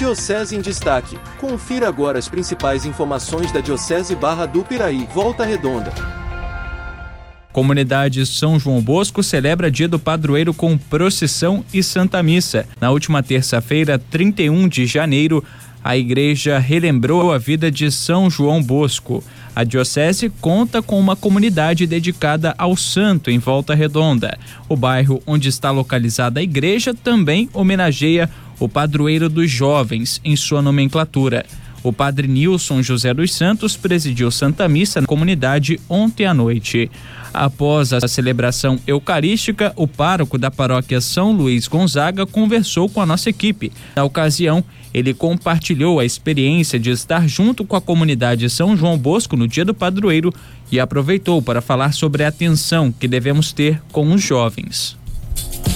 Diocese em Destaque. Confira agora as principais informações da Diocese Barra do Piraí, Volta Redonda. Comunidade São João Bosco celebra Dia do Padroeiro com procissão e Santa Missa. Na última terça-feira, 31 de janeiro, a igreja relembrou a vida de São João Bosco. A diocese conta com uma comunidade dedicada ao santo em Volta Redonda. O bairro onde está localizada a igreja também homenageia o padroeiro dos jovens em sua nomenclatura. O padre Nilson José dos Santos presidiu Santa Missa na comunidade ontem à noite. Após a celebração eucarística, o pároco da paróquia São Luís Gonzaga conversou com a nossa equipe. Na ocasião, ele compartilhou a experiência de estar junto com a comunidade São João Bosco no Dia do Padroeiro e aproveitou para falar sobre a atenção que devemos ter com os jovens.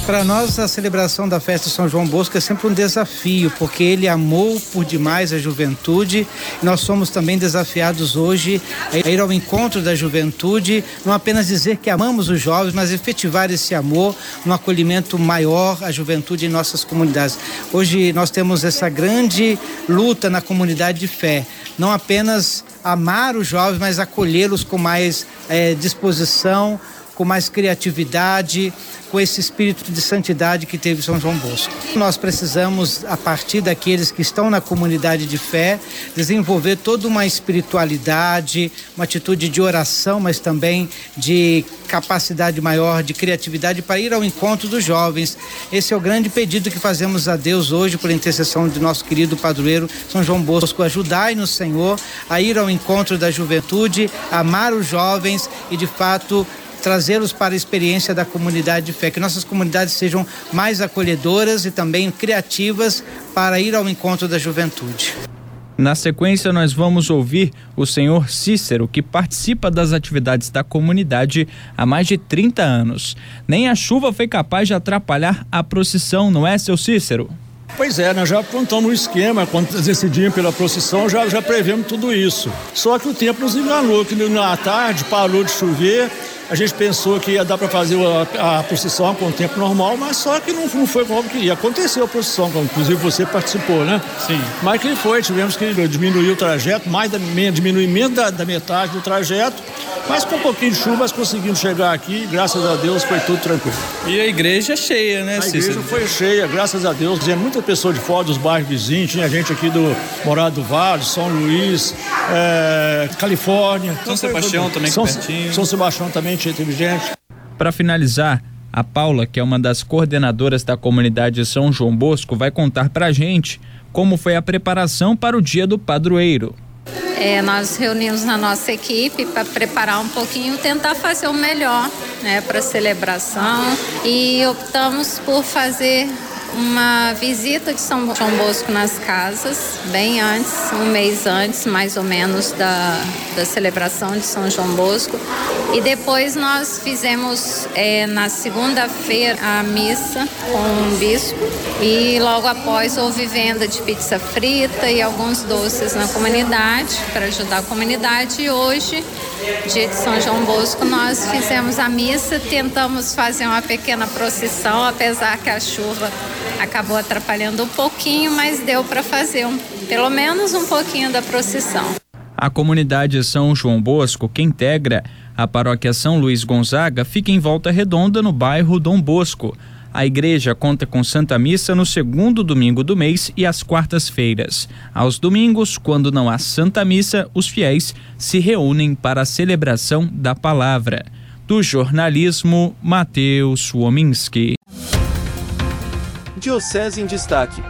Para nós, a celebração da festa São João Bosco é sempre um desafio, porque ele amou por demais a juventude. Nós somos também desafiados hoje a ir ao encontro da juventude, não apenas dizer que amamos os jovens, mas efetivar esse amor no acolhimento maior à juventude em nossas comunidades. Hoje nós temos essa grande luta na comunidade de fé, não apenas amar os jovens, mas acolhê-los com mais é, disposição, com mais criatividade, com esse espírito de santidade que teve São João Bosco. Nós precisamos, a partir daqueles que estão na comunidade de fé, desenvolver toda uma espiritualidade, uma atitude de oração, mas também de capacidade maior, de criatividade para ir ao encontro dos jovens. Esse é o grande pedido que fazemos a Deus hoje, por intercessão de nosso querido padroeiro São João Bosco. Ajudai-nos, Senhor, a ir ao encontro da juventude, amar os jovens e, de fato, trazê-los para a experiência da comunidade de fé, que nossas comunidades sejam mais acolhedoras e também criativas para ir ao encontro da juventude. Na sequência, nós vamos ouvir o senhor Cícero, que participa das atividades da comunidade há mais de 30 anos. Nem a chuva foi capaz de atrapalhar a procissão, não é, seu Cícero? Pois é, nós já apontamos o esquema, quando decidimos pela procissão, já, já prevemos tudo isso. Só que o tempo nos enganou, que na tarde parou de chover, a gente pensou que ia dar para fazer a, a, procissão com o tempo normal, mas só que não, não foi como queria. Aconteceu a procissão, inclusive você participou, né? Sim. Mas que foi, tivemos que diminuir o trajeto, mais da, diminuir menos da, da metade do trajeto, mas com um pouquinho de chuva, mas conseguimos chegar aqui, graças a Deus foi tudo tranquilo. E a igreja é cheia, né, A igreja foi cheia, graças a Deus. Tinha muita pessoa de fora dos bairros vizinhos, tinha gente aqui do Morado do Vale, São Luís, é, Califórnia. São então, Sebastião também São, pertinho. São Sebastião também inteligente. Para finalizar, a Paula, que é uma das coordenadoras da comunidade São João Bosco, vai contar para a gente como foi a preparação para o dia do padroeiro. É, nós reunimos na nossa equipe para preparar um pouquinho, tentar fazer o melhor né, para a celebração e optamos por fazer uma visita de São João Bosco nas casas, bem antes, um mês antes, mais ou menos, da, da celebração de São João Bosco. E depois nós fizemos é, na segunda-feira a missa com o bispo e logo após houve venda de pizza frita e alguns doces na comunidade para ajudar a comunidade. E hoje, dia de São João Bosco, nós fizemos a missa, tentamos fazer uma pequena procissão, apesar que a chuva acabou atrapalhando um pouquinho, mas deu para fazer um, pelo menos um pouquinho da procissão. A comunidade São João Bosco, que integra a paróquia São Luís Gonzaga, fica em Volta Redonda, no bairro Dom Bosco. A igreja conta com Santa Missa no segundo domingo do mês e às quartas-feiras. Aos domingos, quando não há Santa Missa, os fiéis se reúnem para a celebração da palavra. Do jornalismo, Matheus Wominski. Diocese em Destaque